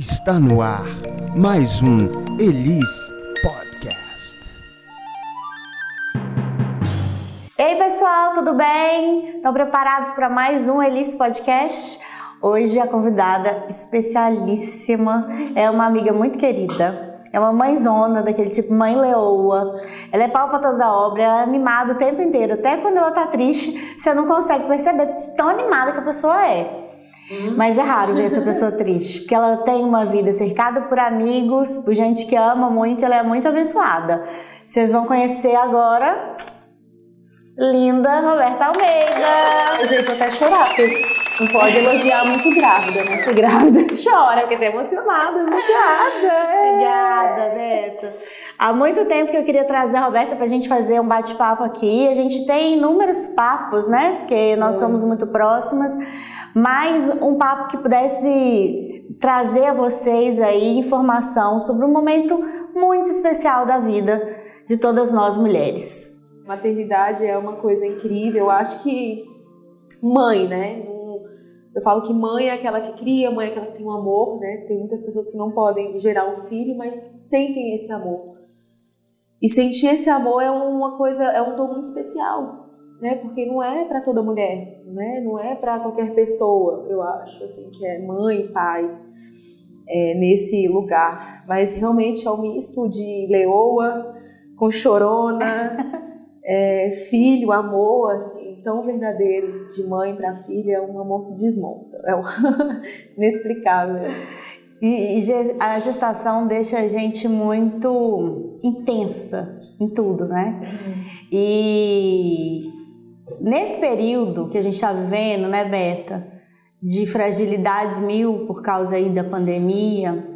Está no ar mais um Elis Podcast. Ei pessoal, tudo bem? Estão preparados para mais um Elis Podcast? Hoje a convidada especialíssima é uma amiga muito querida. É uma mãezona, daquele tipo mãe leoa. Ela é pau pra toda obra, ela é animada o tempo inteiro. Até quando ela tá triste, você não consegue perceber de tão animada que a pessoa é. Mas é raro ver essa pessoa triste, porque ela tem uma vida cercada por amigos, por gente que ama muito, ela é muito abençoada. Vocês vão conhecer agora linda Roberta Almeida. Gente, eu até chorar, porque não pode elogiar muito grávida, né? Porque grávida chora, porque tá emocionada. Obrigada. Obrigada, Beto. Há muito tempo que eu queria trazer a Roberta pra gente fazer um bate-papo aqui. A gente tem inúmeros papos, né? Porque nós somos muito próximas mais um papo que pudesse trazer a vocês aí informação sobre um momento muito especial da vida de todas nós mulheres. Maternidade é uma coisa incrível. Eu acho que mãe, né? Eu falo que mãe é aquela que cria, mãe é aquela que tem um amor, né? Tem muitas pessoas que não podem gerar um filho, mas sentem esse amor. E sentir esse amor é uma coisa, é um dom muito especial né? Porque não é para toda mulher, né? Não é para qualquer pessoa, eu acho, assim, que é mãe, pai, é, nesse lugar. Mas realmente é um misto de leoa com chorona, é, filho, amor, assim, tão verdadeiro de mãe para filha, é um amor que desmonta, é um inexplicável. E, e a gestação deixa a gente muito intensa em tudo, né? Uhum. E nesse período que a gente está vivendo, né, Beta, de fragilidades mil por causa aí da pandemia,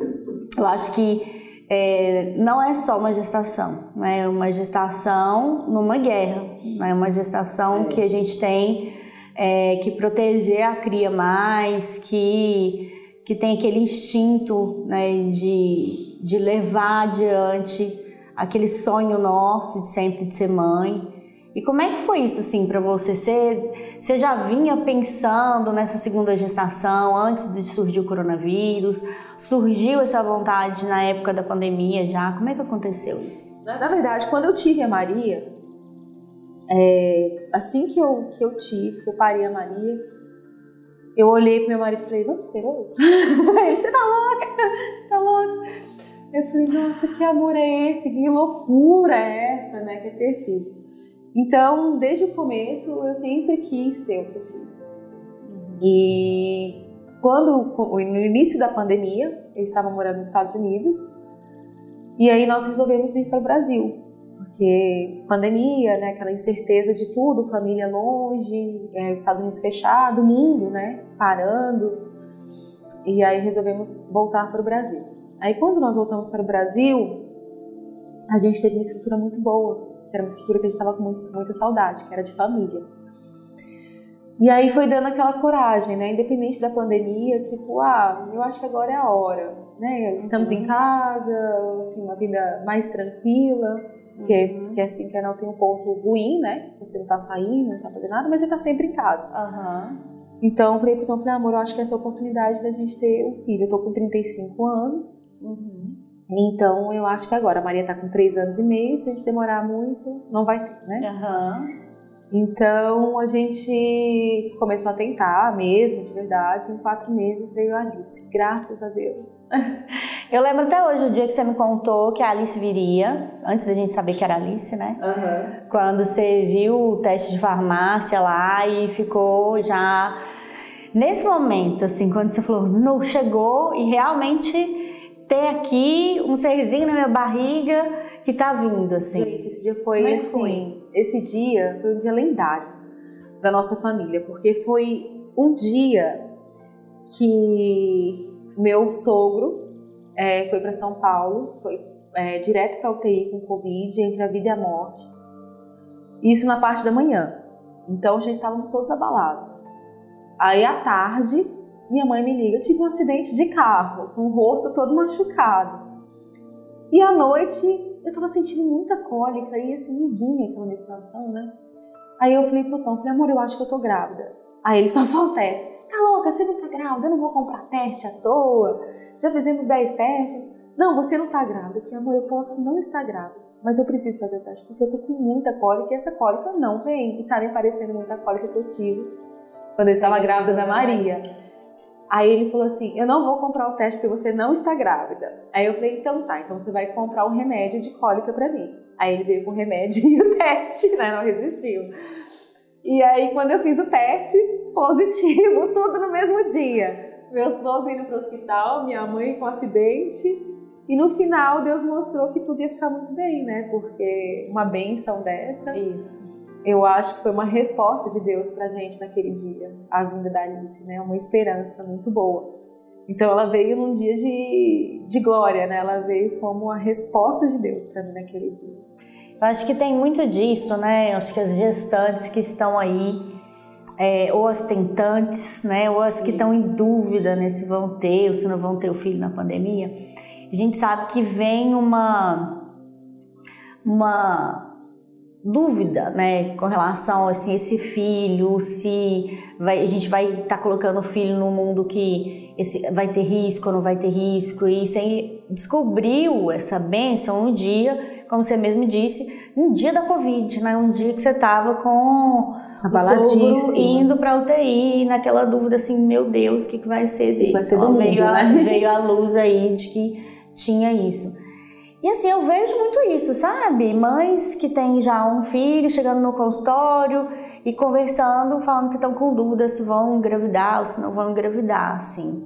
eu acho que é, não é só uma gestação, né? é uma gestação numa guerra, é né? uma gestação que a gente tem é, que proteger a cria mais, que, que tem aquele instinto né, de, de levar adiante aquele sonho nosso de sempre de ser mãe. E como é que foi isso assim para você? você? Você já vinha pensando nessa segunda gestação antes de surgir o coronavírus? Surgiu essa vontade na época da pandemia já? Como é que aconteceu isso? Na, verdade, quando eu tive a Maria, é, assim que eu, que eu tive, que eu parei a Maria, eu olhei pro meu marido e falei, vamos ter outro? Ele, você tá louca? Tá louca? Eu falei, nossa, que amor é esse? Que loucura é essa, né? Que é ter filho. Então, desde o começo, eu sempre quis ter outro filho. E quando, no início da pandemia, eu estava morando nos Estados Unidos, e aí nós resolvemos vir para o Brasil, porque pandemia, né, aquela incerteza de tudo, família longe, é, os Estados Unidos fechado, o mundo, né, parando, e aí resolvemos voltar para o Brasil. Aí quando nós voltamos para o Brasil, a gente teve uma estrutura muito boa, que era uma estrutura que a gente estava com muita, muita saudade, que era de família. E aí foi dando aquela coragem, né? Independente da pandemia, tipo, ah, eu acho que agora é a hora, né? Estamos uhum. em casa, assim, uma vida mais tranquila, que, uhum. que é assim, que não tem um ponto ruim, né? Você não tá saindo, não tá fazendo nada, mas você tá sempre em casa. Uhum. Então, eu falei pro Tom, falei, amor, eu acho que essa é a oportunidade da gente ter um filho. Eu tô com 35 anos, uhum. Então, eu acho que agora, a Maria está com três anos e meio, se a gente demorar muito, não vai ter, né? Uhum. Então, a gente começou a tentar mesmo, de verdade. Em quatro meses veio a Alice, graças a Deus. Eu lembro até hoje o dia que você me contou que a Alice viria, antes da gente saber que era Alice, né? Uhum. Quando você viu o teste de farmácia lá e ficou já. Nesse momento, assim, quando você falou, não, chegou e realmente tem aqui um serzinho na minha barriga que tá vindo, assim. Gente, esse dia foi Como assim. Foi? Esse dia foi um dia lendário da nossa família, porque foi um dia que meu sogro é, foi para São Paulo, foi é, direto para UTI com Covid, entre a vida e a morte. Isso na parte da manhã. Então já estávamos todos abalados. Aí à tarde minha mãe me liga, tive um acidente de carro, com o rosto todo machucado. E à noite eu tava sentindo muita cólica e assim, não vinha aquela menstruação, né? Aí eu falei pro Tom, falei, amor, eu acho que eu tô grávida. Aí ele só falta essa. Tá louca, você não tá grávida, eu não vou comprar teste à toa. Já fizemos 10 testes. Não, você não tá grávida. Eu falei, amor, eu posso não estar grávida, mas eu preciso fazer o teste porque eu tô com muita cólica e essa cólica não vem. E tá me parecendo muita cólica que eu tive quando eu estava grávida da Maria. Aí ele falou assim: Eu não vou comprar o teste porque você não está grávida. Aí eu falei: Então tá, então você vai comprar um remédio de cólica para mim. Aí ele veio com o remédio e o teste, né? Não resistiu. E aí, quando eu fiz o teste, positivo, tudo no mesmo dia. Meu sogro indo para o hospital, minha mãe com acidente. E no final, Deus mostrou que tudo ia ficar muito bem, né? Porque uma benção dessa. Isso eu acho que foi uma resposta de Deus pra gente naquele dia, a vinda da Alice, né? Uma esperança muito boa. Então ela veio num dia de, de glória, né? Ela veio como a resposta de Deus para mim naquele dia. Eu acho que tem muito disso, né? Eu acho que as gestantes que estão aí, é, ou as tentantes, né? Ou as que estão em dúvida né, se vão ter ou se não vão ter o filho na pandemia, a gente sabe que vem uma uma dúvida, né, com relação assim esse filho, se vai, a gente vai estar tá colocando o filho no mundo que esse vai ter risco ou não vai ter risco e você descobriu essa benção um dia, como você mesmo disse, um dia da Covid, né, um dia que você estava com o indo para UTI, naquela dúvida assim, meu Deus, o que, que vai ser dele? Vai ser do então, veio, mundo, a, né? veio a luz aí de que tinha isso. E assim, eu vejo muito isso, sabe? Mães que têm já um filho chegando no consultório e conversando, falando que estão com dúvidas se vão engravidar ou se não vão engravidar, assim.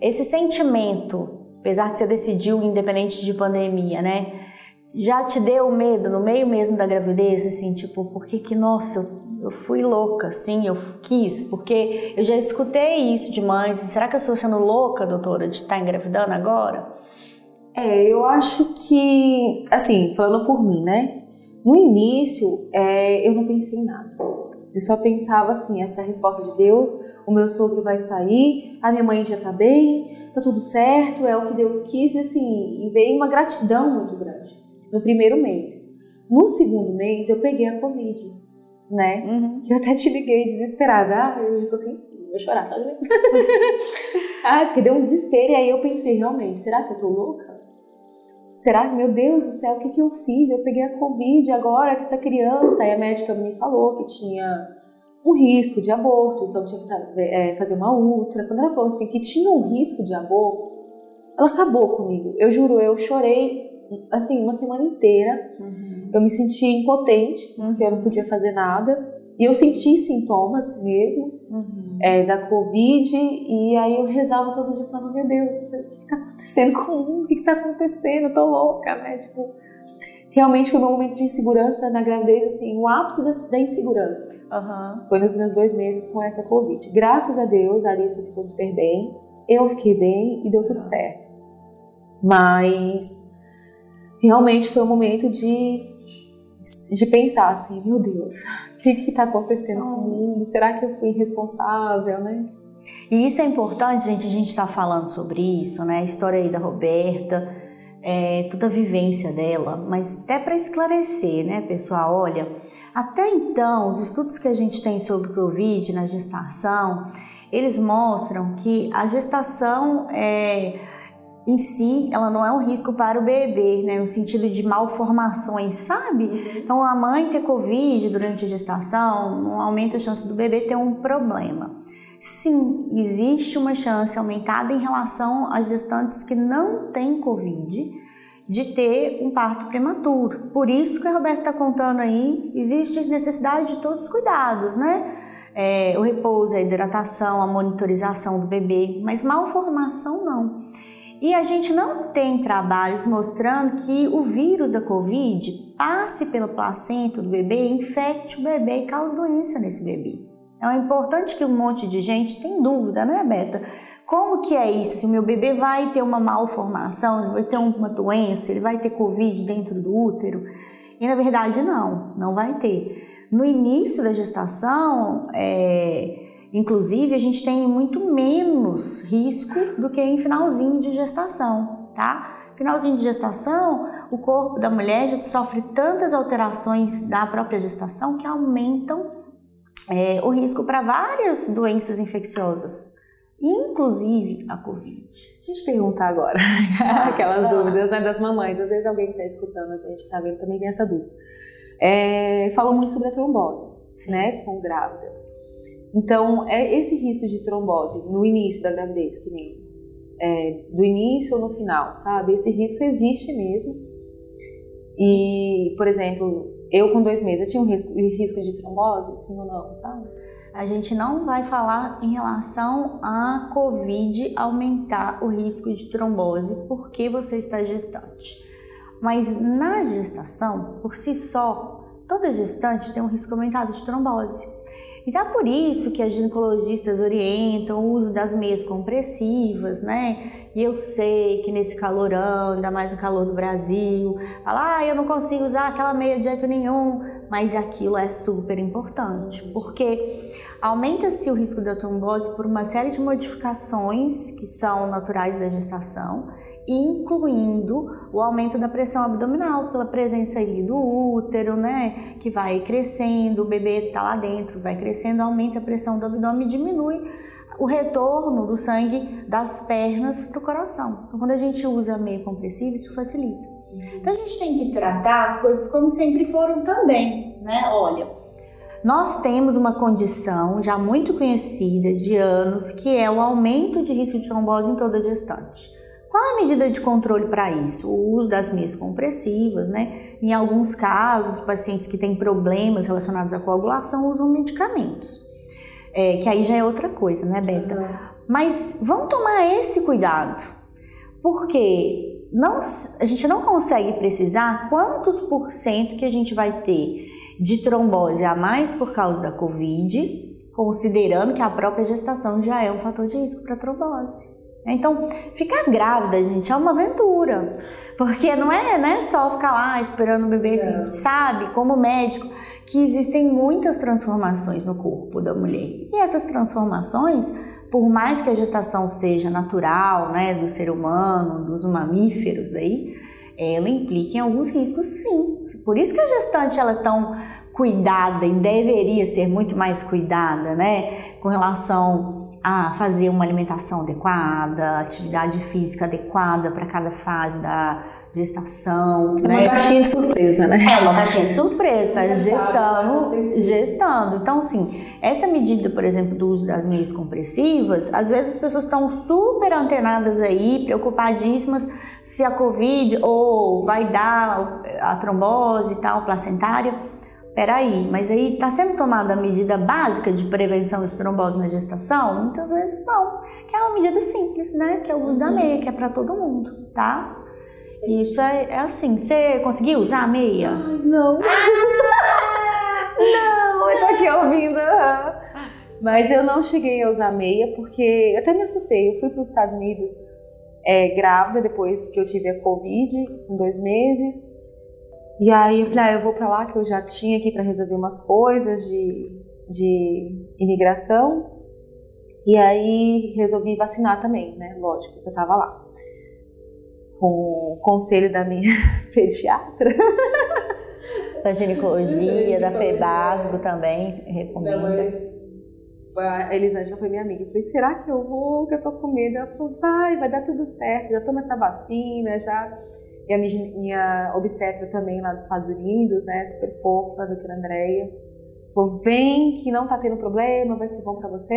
Esse sentimento, apesar que você decidiu independente de pandemia, né? Já te deu medo no meio mesmo da gravidez, assim, tipo, por que que, nossa, eu, eu fui louca, assim, eu quis, porque eu já escutei isso de mães, será que eu estou sendo louca, doutora, de estar engravidando agora? É, eu acho que, assim, falando por mim, né? No início, é, eu não pensei em nada. Eu só pensava assim, essa é a resposta de Deus, o meu sogro vai sair, a minha mãe já tá bem, tá tudo certo, é o que Deus quis, e assim, e veio uma gratidão muito grande no primeiro mês. No segundo mês, eu peguei a Covid, né? Uhum. Que eu até te liguei desesperada, ah, eu já tô sensível, vou chorar, sabe? ah, porque deu um desespero, e aí eu pensei, realmente, será que eu tô louca? Será que, meu Deus do céu, o que, que eu fiz? Eu peguei a Covid agora que essa criança. Aí a médica me falou que tinha um risco de aborto, então tinha que é, fazer uma ultra. Quando ela falou assim que tinha um risco de aborto, ela acabou comigo. Eu juro, eu chorei assim uma semana inteira. Uhum. Eu me senti impotente, porque eu não podia fazer nada. E eu senti sintomas mesmo uhum. é, da Covid, e aí eu rezava todo dia falando: Meu Deus, o que está acontecendo comigo? O que está acontecendo? Eu tô louca, né? Tipo, realmente foi um momento de insegurança na gravidez, assim, o ápice da, da insegurança. Uhum. Foi nos meus dois meses com essa Covid. Graças a Deus, a Alice ficou super bem, eu fiquei bem e deu tudo certo. Mas realmente foi um momento de, de pensar assim: Meu Deus, que está acontecendo com o mundo? Será que eu fui irresponsável, né? E isso é importante, gente, a gente está falando sobre isso, né? A história aí da Roberta, é, toda a vivência dela, mas até para esclarecer, né, pessoal? Olha, até então, os estudos que a gente tem sobre Covid na gestação, eles mostram que a gestação é em si, ela não é um risco para o bebê, né, no sentido de malformações, sabe? Então, a mãe ter Covid durante a gestação não aumenta a chance do bebê ter um problema. Sim, existe uma chance aumentada em relação às gestantes que não têm Covid de ter um parto prematuro. Por isso que a Roberta está contando aí, existe necessidade de todos os cuidados, né? É, o repouso, a hidratação, a monitorização do bebê, mas malformação não. E a gente não tem trabalhos mostrando que o vírus da Covid passe pelo placenta do bebê, infecte o bebê e cause doença nesse bebê. Então é importante que um monte de gente tem dúvida, né, Beta? Como que é isso? Se o meu bebê vai ter uma malformação, ele vai ter uma doença, ele vai ter Covid dentro do útero? E na verdade não, não vai ter. No início da gestação, é, Inclusive, a gente tem muito menos risco do que em finalzinho de gestação, tá? Finalzinho de gestação, o corpo da mulher já sofre tantas alterações da própria gestação que aumentam é, o risco para várias doenças infecciosas, inclusive a Covid. Deixa eu te perguntar agora, aquelas dúvidas né, das mamães. Às vezes alguém que está escutando a gente, está vendo, também tem essa dúvida. É, falou muito sobre a trombose, né, com grávidas. Então, é esse risco de trombose no início da gravidez, que nem é, do início ou no final, sabe? Esse risco existe mesmo. E, por exemplo, eu com dois meses, eu tinha um risco, risco de trombose, sim ou não, sabe? A gente não vai falar em relação à Covid aumentar o risco de trombose porque você está gestante. Mas na gestação, por si só, toda gestante tem um risco aumentado de trombose. Então é por isso que as ginecologistas orientam o uso das meias compressivas, né? E eu sei que nesse calorão, ainda mais no calor do Brasil, fala, ah, eu não consigo usar aquela meia de jeito nenhum, mas aquilo é super importante, porque aumenta-se o risco da trombose por uma série de modificações que são naturais da gestação incluindo o aumento da pressão abdominal pela presença ali do útero, né, que vai crescendo, o bebê está lá dentro, vai crescendo, aumenta a pressão do abdômen e diminui o retorno do sangue das pernas para o coração. Então, quando a gente usa meio compressivo, isso facilita. Então, a gente tem que tratar as coisas como sempre foram também, né? Olha, nós temos uma condição já muito conhecida de anos, que é o aumento de risco de trombose em toda gestante. Qual a medida de controle para isso? O uso das meias compressivas, né? Em alguns casos, pacientes que têm problemas relacionados à coagulação usam medicamentos. É, que aí já é outra coisa, né, Beta? Uhum. Mas vamos tomar esse cuidado, porque não, a gente não consegue precisar quantos por cento que a gente vai ter de trombose a mais por causa da Covid, considerando que a própria gestação já é um fator de risco para trombose. Então, ficar grávida, gente, é uma aventura. Porque não é né, só ficar lá esperando o bebê, assim, é. sabe, como médico, que existem muitas transformações no corpo da mulher. E essas transformações, por mais que a gestação seja natural, né, do ser humano, dos mamíferos daí, ela implica em alguns riscos, sim. Por isso que a gestante ela é tão cuidada e deveria ser muito mais cuidada, né, com relação a fazer uma alimentação adequada, atividade física adequada para cada fase da gestação. É né? uma caixinha de surpresa, né? É uma caixinha de surpresa, tá gestando, gestando. Então, assim, essa medida, por exemplo, do uso das meias compressivas, às vezes as pessoas estão super antenadas aí, preocupadíssimas se a Covid ou vai dar a trombose e tal, placentária peraí, mas aí está sendo tomada a medida básica de prevenção de trombose na gestação? Muitas vezes não, que é uma medida simples, né? Que é o uso da meia, que é para todo mundo, tá? Isso é, é, assim, você conseguiu usar a meia? Ai, não. não, eu tô aqui ouvindo. Mas eu não cheguei a usar meia porque eu até me assustei. Eu fui para os Estados Unidos é, grávida depois que eu tive a Covid, com dois meses. E aí eu falei, ah, eu vou para lá que eu já tinha aqui para resolver umas coisas de, de imigração. E aí resolvi vacinar também, né? Lógico, que eu tava lá. Com o conselho da minha pediatra. Da ginecologia, da FEBASGO também, recomenda. a Elisângela foi minha amiga. Eu falei, será que eu vou? Que eu tô com medo. Ela falou, vai, vai dar tudo certo. Já toma essa vacina, já e a minha, minha obstetra também lá dos Estados Unidos, né, super fofa, a doutora Andréia, falou: vem que não tá tendo problema, vai ser bom para você.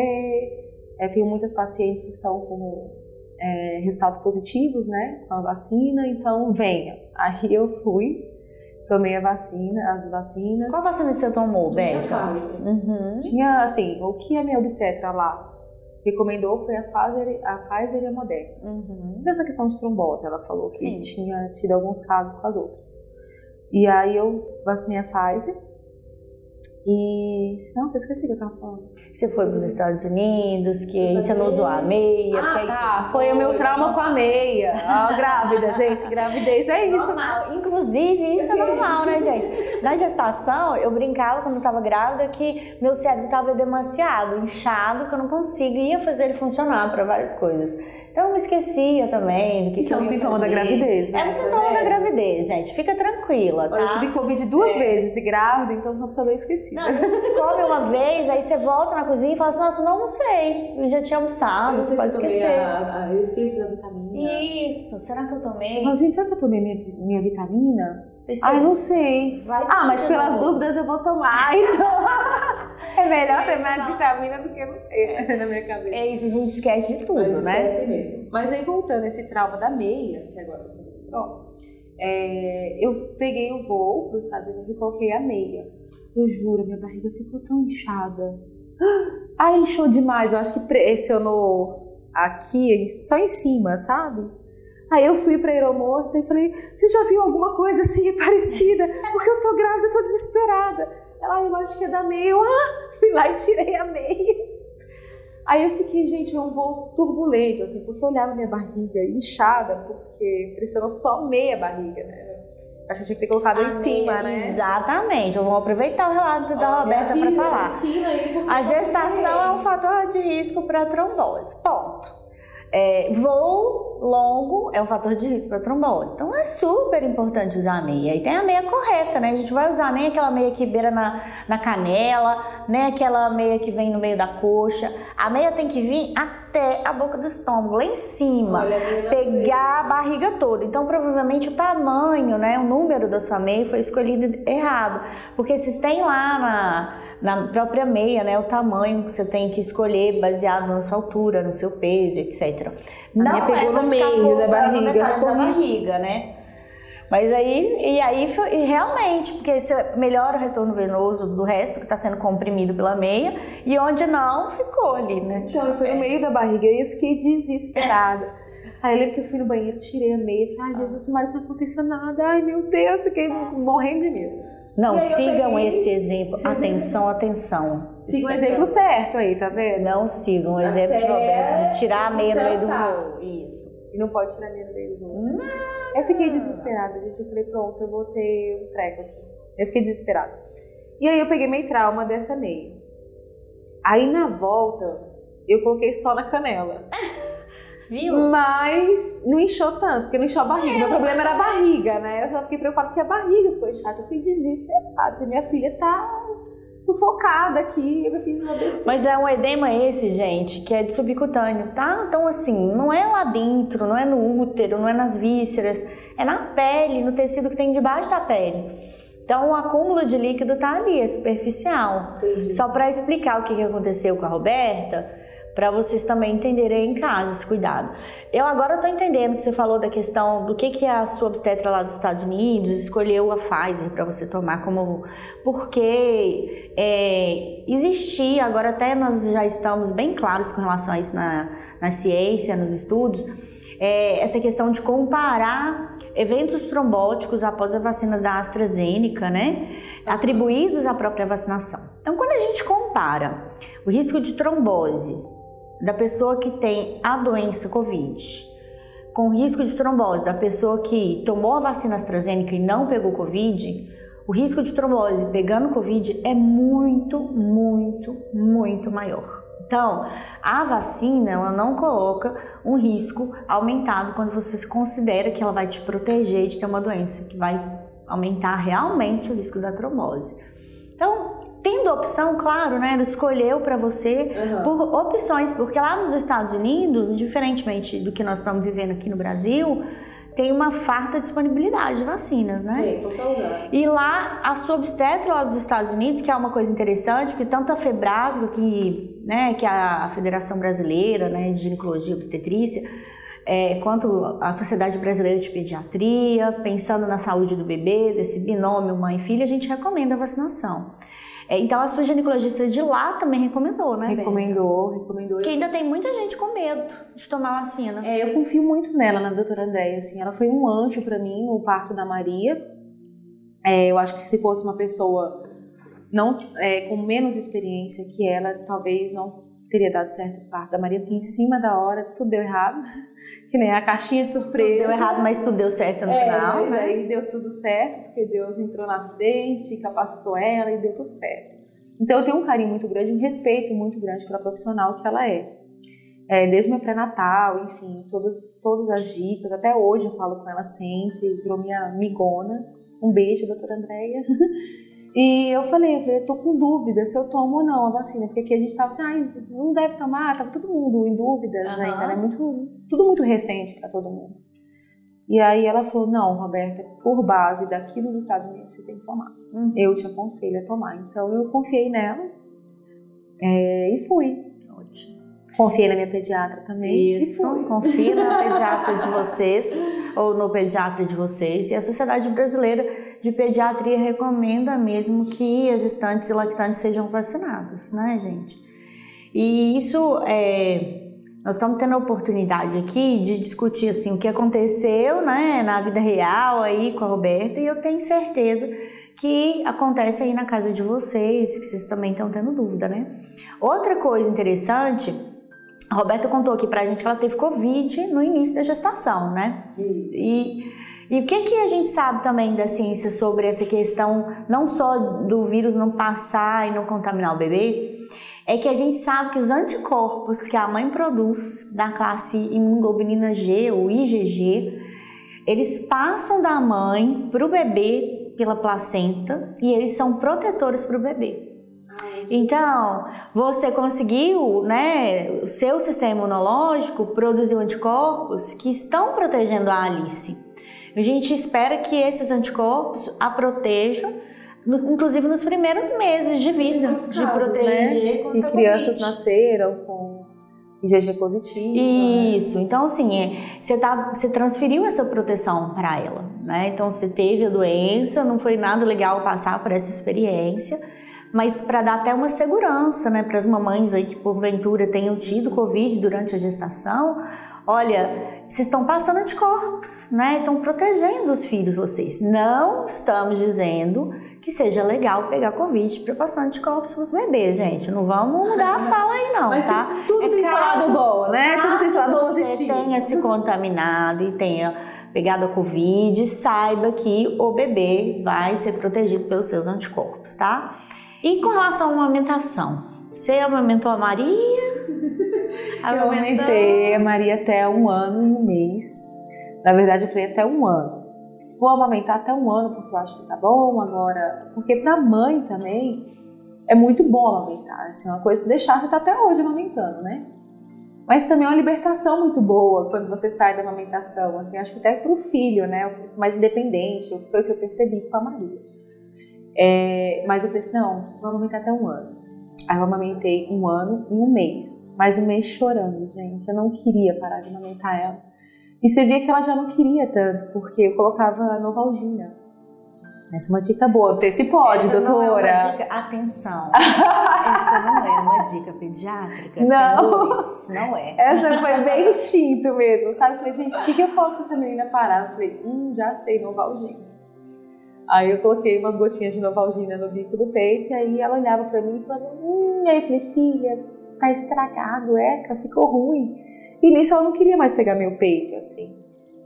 É, tenho muitas pacientes que estão com é, resultados positivos, né, com a vacina, então venha. Aí eu fui, tomei a vacina, as vacinas. Qual vacina você tomou, Beca? Uhum. Tinha, assim, o que a minha obstetra lá recomendou foi a Pfizer, a Pfizer e a Moderna. Uhum. Nessa questão de trombose, ela falou que Sim. tinha tido alguns casos com as outras. E aí eu vacinei a Pfizer e. Nossa, eu esqueci o que eu tava falando. Você foi para os Estados Unidos, que você não usou a meia. Ah, tá. Foi, foi o meu trauma com a meia. Ah, grávida, gente. Gravidez é isso, normal. Inclusive, isso é normal, né, gente? Na gestação, eu brincava quando eu tava grávida que meu cérebro tava demasiado inchado, que eu não conseguia fazer ele funcionar para várias coisas. Então eu me esquecia também do que Isso é um eu sintoma da fazer. gravidez, né? É um sintoma Tá da gravidez, gente. Fica tranquila, tá? Olha, eu tive Covid duas vezes e grávida, então uma pessoa bem esquecida. Não, a gente descobre uma vez, aí você volta na cozinha e fala assim, nossa, não almocei. Eu já tinha almoçado, você pode esquecer. eu esqueço da vitamina. Isso, será que eu tomei? Eu falo, gente, será que eu tomei minha, minha vitamina? Esse- Ai, não sei. Vai ah, mas pelas novo. dúvidas eu vou tomar, então. É melhor ter mais vitamina do que não ter na minha cabeça. É isso, a gente esquece de tudo, Mas né? esquece mesmo. Mas aí voltando esse trauma da meia, que agora você lembrou, é, eu peguei o voo para os Estados Unidos e coloquei a meia. Eu juro, minha barriga ficou tão inchada. Ai, inchou demais. Eu acho que pressionou aqui, só em cima, sabe? Aí eu fui pra aeromoça e falei, você já viu alguma coisa assim parecida? Porque eu tô grávida, tô desesperada. Ela, "Ah, eu acho que é da meia. Eu, ah, fui lá e tirei a meia. Aí eu fiquei, gente, um voo turbulento, assim, porque eu olhava minha barriga inchada, porque pressionou só meia barriga, né? Acho que tinha que ter colocado em A cima, meia- né? Exatamente. Vamos aproveitar o relato da Roberta para falar. A gestação é um fator de risco para trombose. Ponto. É, voo longo é um fator de risco para trombose. Então é super importante usar a meia. E tem a meia correta, né? A gente vai usar nem aquela meia que beira na, na canela, nem aquela meia que vem no meio da coxa. A meia tem que vir até a boca do estômago, lá em cima. Olha pegar a barriga toda. Então, provavelmente o tamanho, né, o número da sua meia foi escolhido errado. Porque vocês têm lá na, na própria meia, né, o tamanho que você tem que escolher baseado na sua altura, no seu peso, etc. minha pegou pra no meio da na barriga, ficou da barriga, né? Mas aí, e aí e realmente, porque você melhora o retorno venoso do resto que está sendo comprimido pela meia, e onde não, ficou ali, né? Então, foi no meio da barriga e eu fiquei desesperada. Aí eu lembro que eu fui no banheiro, tirei a meia e falei, ai Jesus, tomara que não aconteça nada. Ai meu Deus, fiquei morrendo de medo. Não, sigam peguei- esse exemplo. Atenção, atenção. Siga o exemplo certo aí, tá vendo? Não sigam o exemplo de Roberto de tirar a meia no meio do voo. Isso. E não pode tirar a meia no meio do voo. Eu fiquei desesperada, gente. Eu falei, pronto, eu vou ter um treco aqui. Eu fiquei desesperada. E aí eu peguei meio trauma dessa meia. Aí na volta, eu coloquei só na canela. Viu? Mas não inchou tanto, porque não inchou a barriga. Meu problema era a barriga, né? Eu só fiquei preocupada porque a barriga ficou inchada. Eu fiquei desesperada. Falei, minha filha tá sufocada aqui. Eu fiz uma besteira. Mas é um edema esse, gente, que é de subcutâneo, tá? Então, assim, não é lá dentro, não é no útero, não é nas vísceras, é na pele, no tecido que tem debaixo da pele. Então, o acúmulo de líquido tá ali, é superficial. Entendi. Só para explicar o que aconteceu com a Roberta, para vocês também entenderem em casa esse cuidado. Eu agora estou entendendo que você falou da questão do que que a sua obstetra lá dos Estados Unidos escolheu a Pfizer para você tomar como porque é, existia agora até nós já estamos bem claros com relação a isso na, na ciência, nos estudos, é, essa questão de comparar eventos trombóticos após a vacina da AstraZeneca, né? Atribuídos à própria vacinação. Então, quando a gente compara o risco de trombose da pessoa que tem a doença Covid com risco de trombose da pessoa que tomou a vacina AstraZeneca e não pegou Covid, o risco de trombose pegando Covid é muito, muito, muito maior. Então, a vacina, ela não coloca um risco aumentado quando você considera que ela vai te proteger de ter uma doença que vai aumentar realmente o risco da trombose. Então, tendo opção, claro, né, ela escolheu para você Uhum. por opções, porque lá nos Estados Unidos, diferentemente do que nós estamos vivendo aqui no Brasil, tem uma farta disponibilidade de vacinas, né? Lugar. E lá, a sua obstetra lá dos Estados Unidos, que é uma coisa interessante, porque tanto a Febrasgo, que, né, que é a Federação Brasileira né, de Ginecologia e Obstetrícia, é, quanto a Sociedade Brasileira de Pediatria, pensando na saúde do bebê, desse binômio mãe-filha, a gente recomenda a vacinação. É, então, a sua ginecologista de lá também recomendou, né? Recomendou, recomendou. Porque ainda tem muita gente com medo de tomar vacina. É, eu confio muito nela, na doutora Andréia, assim, ela foi um anjo pra mim no parto da Maria. É, eu acho que se fosse uma pessoa não é, com menos experiência que ela, talvez não teria dado certo o parto da Maria, porque em cima da hora tudo deu errado, que nem a caixinha de surpresa. Deu errado, mas tudo deu certo no É, final. mas né? aí deu tudo certo, porque Deus entrou na frente, capacitou ela e deu tudo certo. Então eu tenho um carinho muito grande, um respeito muito grande pela profissional que ela é. é, desde o meu pré-natal, enfim, todas, todas as dicas. Até hoje eu falo com ela sempre, virou minha migona. Um beijo, doutora Andréia. E eu falei, eu falei, eu tô com dúvida se eu tomo ou não a vacina, porque aqui a gente tava assim, ah, não deve tomar, tava todo mundo em dúvidas uhum. ainda, né? Muito, tudo muito recente para todo mundo. E aí ela falou, não, Roberta, por base daqui dos Estados Unidos você tem que tomar. Uhum. Eu te aconselho a tomar. Então eu confiei nela é, e fui. Confiei na minha pediatra também. Isso, confia na pediatra de vocês ou no pediatra de vocês. E a Sociedade Brasileira de Pediatria recomenda mesmo que as gestantes e lactantes sejam vacinadas, né, gente? E isso é. Nós estamos tendo a oportunidade aqui de discutir assim o que aconteceu, né, na vida real aí com a Roberta e eu tenho certeza que acontece aí na casa de vocês, que vocês também estão tendo dúvida, né? Outra coisa interessante a Roberta contou aqui pra gente que ela teve Covid no início da gestação, né? Isso. E, e o que, que a gente sabe também da ciência sobre essa questão, não só do vírus não passar e não contaminar o bebê, é que a gente sabe que os anticorpos que a mãe produz da classe imunoglobulina G ou IgG, eles passam da mãe para o bebê pela placenta e eles são protetores para o bebê. Então, você conseguiu, né, o seu sistema imunológico produziu anticorpos que estão protegendo a Alice. A gente espera que esses anticorpos a protejam, inclusive nos primeiros meses de vida, casos, de proteger. Né? E crianças nasceram com IgG positivo. Isso. Né? Então, assim, é, você, tá, você transferiu essa proteção para ela, né? Então, você teve a doença, não foi nada legal passar por essa experiência mas para dar até uma segurança, né, para as mamães aí que porventura tenham tido Covid durante a gestação, olha, vocês estão passando anticorpos, né, estão protegendo os filhos de vocês. Não estamos dizendo que seja legal pegar Covid para passar anticorpos para os bebês, gente. Não vamos mudar a fala aí, não, Mas tá? Tudo é tem seu lado bom, né? Tudo tem seu lado positivo. você tenha se contaminado e tenha pegado a Covid, saiba que o bebê vai ser protegido pelos seus anticorpos, tá? E com relação à amamentação? Você amamentou a Maria? eu amamentei a Maria até um ano e um mês. Na verdade, eu falei até um ano. Vou amamentar até um ano porque eu acho que tá bom agora. Porque pra mãe também é muito bom amamentar. Assim, uma coisa se deixar, você tá até hoje amamentando, né? Mas também é uma libertação muito boa quando você sai da amamentação. Assim, acho que até pro filho, né? Eu fico mais independente. Foi o que eu percebi com a Maria. É, mas eu falei assim, não, vou amamentar até um ano. Aí eu amamentei um ano e um mês. Mais um mês chorando, gente. Eu não queria parar de amamentar ela. E você via que ela já não queria tanto, porque eu colocava novalgina. Essa é uma dica boa. Não sei se pode, Essa doutora. Não é uma dica. Atenção. Essa não é uma dica pediátrica. Não. Não é. Essa foi bem instinto mesmo, sabe? Eu falei, gente, o que, que eu coloco pra essa menina parar? Eu falei, hum, já sei, novalgina. Aí eu coloquei umas gotinhas de Novalgina no bico do peito e aí ela olhava para mim e falava, hum, e aí eu falei, filha, tá estragado, eca, ficou ruim. E nisso ela não queria mais pegar meu peito, assim.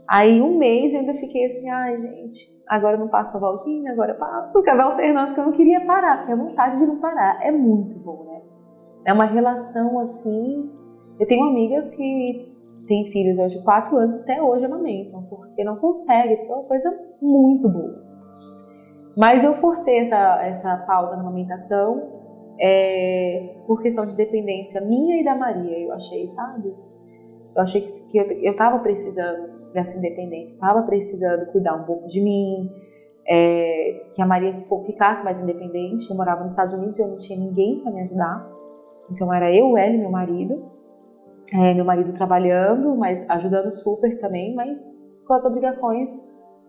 Aí um mês eu ainda fiquei assim, ai gente, agora eu não passo Novalgina, agora eu passo, ficava alternando, porque eu não queria parar, porque a vontade de não parar é muito bom, né? É uma relação assim. Eu tenho amigas que têm filhos hoje de 4 anos até hoje amamentam, porque não conseguem, é uma coisa muito boa. Mas eu forcei essa, essa pausa na amamentação é, por questão de dependência minha e da Maria, eu achei, sabe? Eu achei que, que eu, estava precisando dessa independência, estava precisando cuidar um pouco de mim, é, que a Maria ficasse mais independente. Eu morava nos Estados Unidos eu não tinha ninguém para me ajudar. Então era eu, ela e meu marido. É, meu marido trabalhando, mas ajudando super também, mas com as obrigações,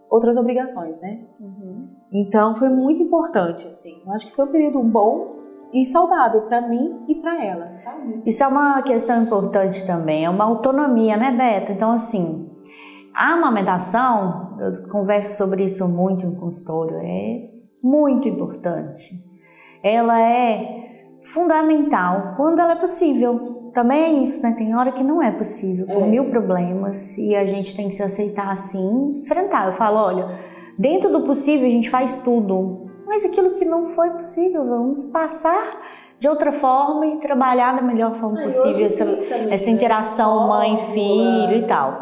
outras obrigações, né? Uhum. Então foi muito importante, assim. Eu acho que foi um período bom e saudável para mim e para ela, sabe? Isso é uma questão importante também, é uma autonomia, né, Beta? Então, assim, a amamentação, eu converso sobre isso muito em consultório, é muito importante. Ela é fundamental quando ela é possível. Também é isso, né? Tem hora que não é possível, por é. mil problemas, e a gente tem que se aceitar assim, enfrentar. Eu falo, olha Dentro do possível, a gente faz tudo. Mas aquilo que não foi possível, vamos passar de outra forma e trabalhar da melhor forma Ah, possível essa, também, essa né? interação mãe-filho e tal.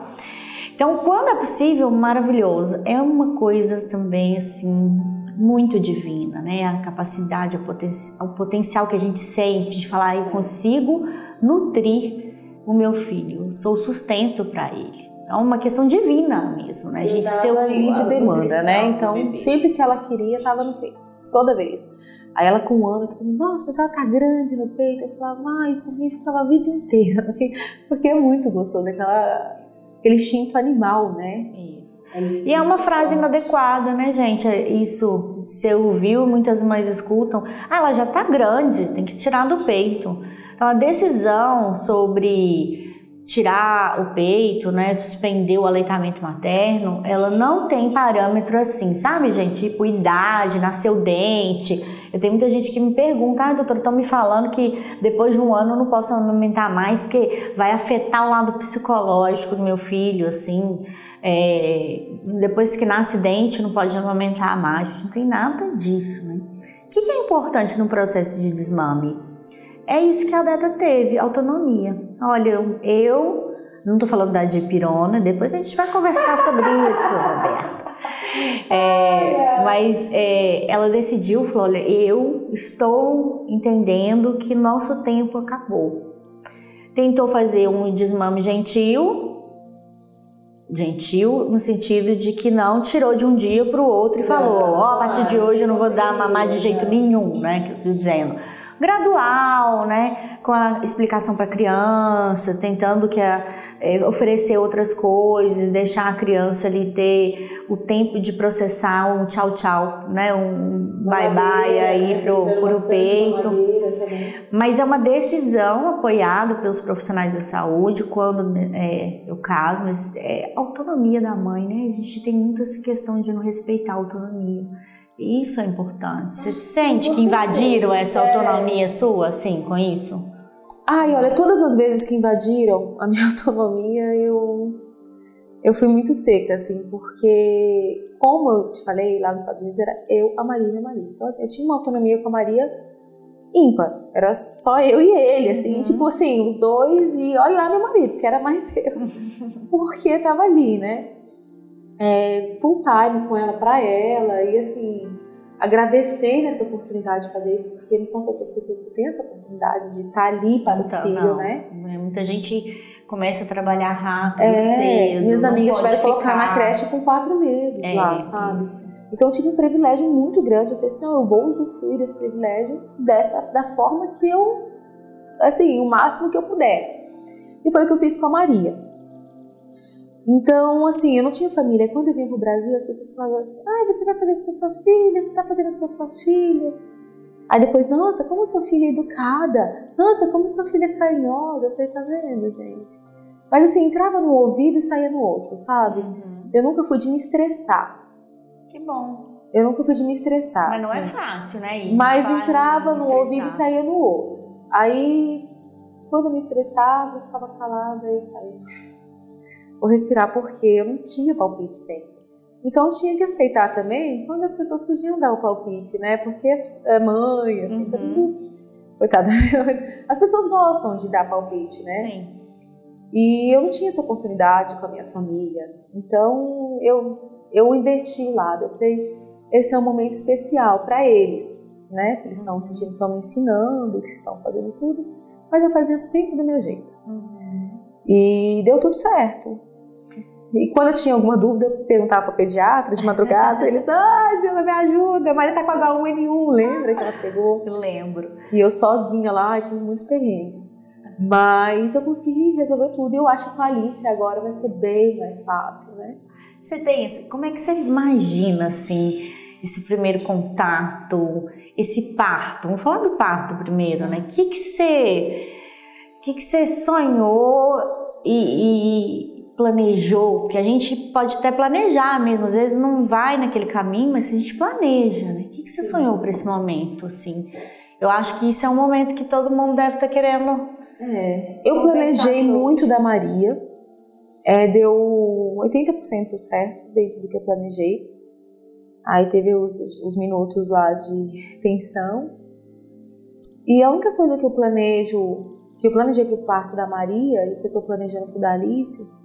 Então, quando é possível, maravilhoso. É uma coisa também, assim, muito divina, né? A capacidade, a poten- o potencial que a gente sente de falar, eu consigo nutrir o meu filho, sou o sustento para ele. É uma questão divina mesmo, né? A gente ser livre demanda, né? Então, sempre que ela queria, tava no peito, toda vez. Aí ela com um ano, todo mundo, nossa, mas ela tá grande no peito. Eu falava, ai, comigo ficava a vida inteira, porque, porque é muito gostoso, aquela, aquele instinto animal, né? Isso. E é uma frase inadequada, né, gente? Isso você ouviu, muitas mães escutam. Ah, ela já tá grande, tem que tirar do peito. Então a decisão sobre tirar o peito, né, suspender o aleitamento materno, ela não tem parâmetro assim, sabe, gente? Tipo idade, nasceu dente. Eu tenho muita gente que me pergunta, ah, doutora, estão me falando que depois de um ano eu não posso amamentar mais porque vai afetar o lado psicológico do meu filho, assim. É, depois que nasce dente, não pode amamentar mais. Não tem nada disso, né? O que, que é importante no processo de desmame? É isso que a Beta teve, autonomia. Olha, eu, não tô falando da dipirona, depois a gente vai conversar sobre isso, Roberta. É, mas é, ela decidiu, falou, olha, eu estou entendendo que nosso tempo acabou. Tentou fazer um desmame gentil, gentil no sentido de que não tirou de um dia para o outro e falou, ó, a partir de hoje eu não vou dar mamar de jeito nenhum, né, que eu tô dizendo. Gradual, né, com a explicação para a criança, tentando que a, é, oferecer outras coisas, deixar a criança ali ter o tempo de processar um tchau tchau, né, um bye bye aí pro, pro peito. Mas é uma decisão apoiada pelos profissionais da saúde quando é, é o caso, mas é autonomia da mãe, né? A gente tem muito essa questão de não respeitar a autonomia. Isso é importante. Você sente que invadiram essa autonomia sua, assim, com isso? Ai, olha, todas as vezes que invadiram a minha autonomia, eu eu fui muito seca, assim, porque como eu te falei lá nos Estados Unidos, era eu, a Maria e minha Maria. Então, assim, eu tinha uma autonomia com a Maria ímpar. Era só eu e ele, assim, Uhum. tipo assim, os dois e olha lá meu marido, que era mais eu. Porque tava ali, né? É, full time com ela pra ela e assim, agradecendo essa oportunidade de fazer isso, porque não são todas as pessoas que têm essa oportunidade de estar ali para o Então, filho, não. né? É, Muita gente começa a trabalhar rápido, É, cedo. minhas amigas tiveram que colocar na creche com quatro meses É, lá, sabe? isso. Então eu tive um privilégio muito grande. Eu falei assim, não, eu vou usufruir desse privilégio dessa, da forma que eu, assim, o máximo que eu puder. E foi o que eu fiz com a Maria. Então, assim, eu não tinha família. Quando eu vim pro Brasil, as pessoas falavam assim, ah, você vai fazer isso com sua filha, você tá fazendo isso com sua filha. Aí depois, nossa, como sua filha é educada. Nossa, como sua filha é carinhosa. Eu falei, tá vendo, gente? Mas assim, entrava no ouvido e saía no outro, sabe? Uhum. Eu nunca fui de me estressar. Que bom. Eu nunca fui de me estressar. Mas não é assim. fácil, né? Isso, Mas entrava no ouvido e saía no outro. Aí, quando eu me estressava, eu ficava calada e eu saía. Vou respirar porque eu não tinha palpite sempre. Então eu tinha que aceitar também quando as pessoas podiam dar o palpite, né? Porque as, é mãe, assim, Uhum. todo mundo. Coitada. As pessoas gostam de dar palpite, né? Sim. E eu não tinha essa oportunidade com a minha família. Então eu, eu inverti o lado. Eu falei, esse é um momento especial para eles, né? Eles estão sentindo que estão me ensinando, que estão fazendo tudo. Mas eu fazia sempre do meu jeito. Uhum. E deu tudo certo. E quando eu tinha alguma dúvida, eu perguntava para pediatra de madrugada. eles, ah, Gila, me ajuda. A Maria tá com H1N1, lembra que ela pegou? Eu lembro. E eu sozinha lá, tive muitos perrengues. Mas eu consegui resolver tudo e eu acho que com a Alice agora vai ser bem mais fácil, né? Você tem, como é que você imagina assim esse primeiro contato, esse parto? Vamos falar do parto primeiro, né? O que que você, que que você sonhou e, e planejou? Porque a gente pode até planejar mesmo, às vezes não vai naquele caminho, mas a gente planeja, né? O que que você sonhou para esse momento, assim? Eu acho que isso é um momento que todo mundo deve estar querendo. É, eu planejei sobre. muito da Maria. É, deu 80% certo dentro do que eu planejei. Aí teve os, os minutos lá de tensão. E a única coisa que eu planejo, que eu planejei para o parto da Maria e que eu estou planejando para o da Alice,